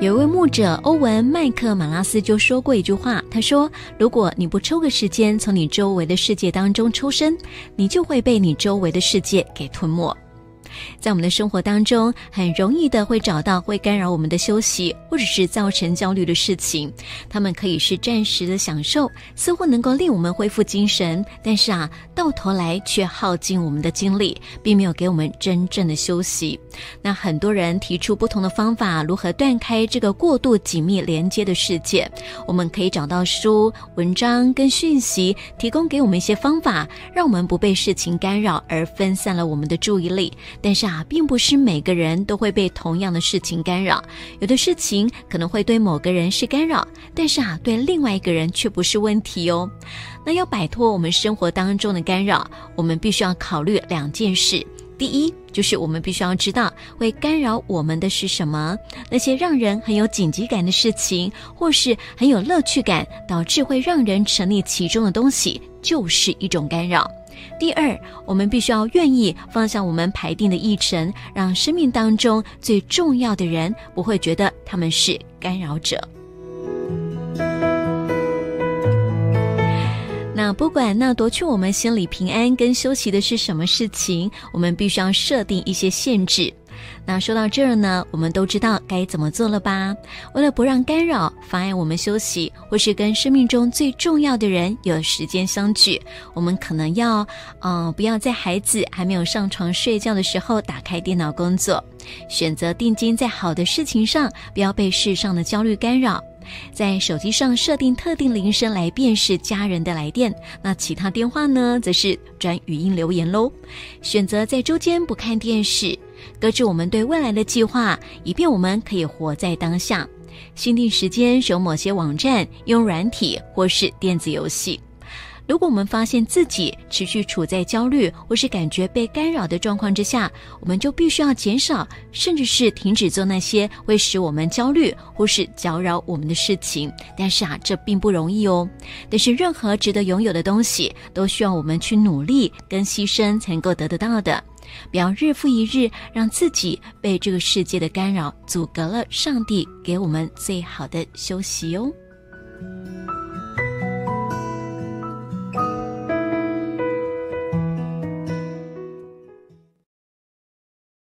有一位牧者欧文·麦克马拉斯就说过一句话，他说：“如果你不抽个时间从你周围的世界当中抽身，你就会被你周围的世界给吞没。”在我们的生活当中，很容易的会找到会干扰我们的休息，或者是造成焦虑的事情。他们可以是暂时的享受，似乎能够令我们恢复精神，但是啊，到头来却耗尽我们的精力，并没有给我们真正的休息。那很多人提出不同的方法，如何断开这个过度紧密连接的世界？我们可以找到书、文章跟讯息，提供给我们一些方法，让我们不被事情干扰而分散了我们的注意力。但是啊，并不是每个人都会被同样的事情干扰。有的事情可能会对某个人是干扰，但是啊，对另外一个人却不是问题哦。那要摆脱我们生活当中的干扰，我们必须要考虑两件事。第一，就是我们必须要知道会干扰我们的是什么。那些让人很有紧急感的事情，或是很有乐趣感，导致会让人沉溺其中的东西，就是一种干扰。第二，我们必须要愿意放下我们排定的议程，让生命当中最重要的人不会觉得他们是干扰者。那不管那夺去我们心里平安跟休息的是什么事情，我们必须要设定一些限制。那说到这儿呢，我们都知道该怎么做了吧？为了不让干扰妨碍我们休息，或是跟生命中最重要的人有时间相聚，我们可能要，嗯，不要在孩子还没有上床睡觉的时候打开电脑工作，选择定睛在好的事情上，不要被世上的焦虑干扰。在手机上设定特定铃声来辨识家人的来电，那其他电话呢，则是转语音留言喽。选择在周间不看电视。搁置我们对未来的计划，以便我们可以活在当下。限定时间，使用某些网站、用软体或是电子游戏。如果我们发现自己持续处在焦虑或是感觉被干扰的状况之下，我们就必须要减少，甚至是停止做那些会使我们焦虑或是搅扰我们的事情。但是啊，这并不容易哦。但是任何值得拥有的东西，都需要我们去努力跟牺牲才能够得得到的。不要日复一日让自己被这个世界的干扰阻隔了上帝给我们最好的休息哦。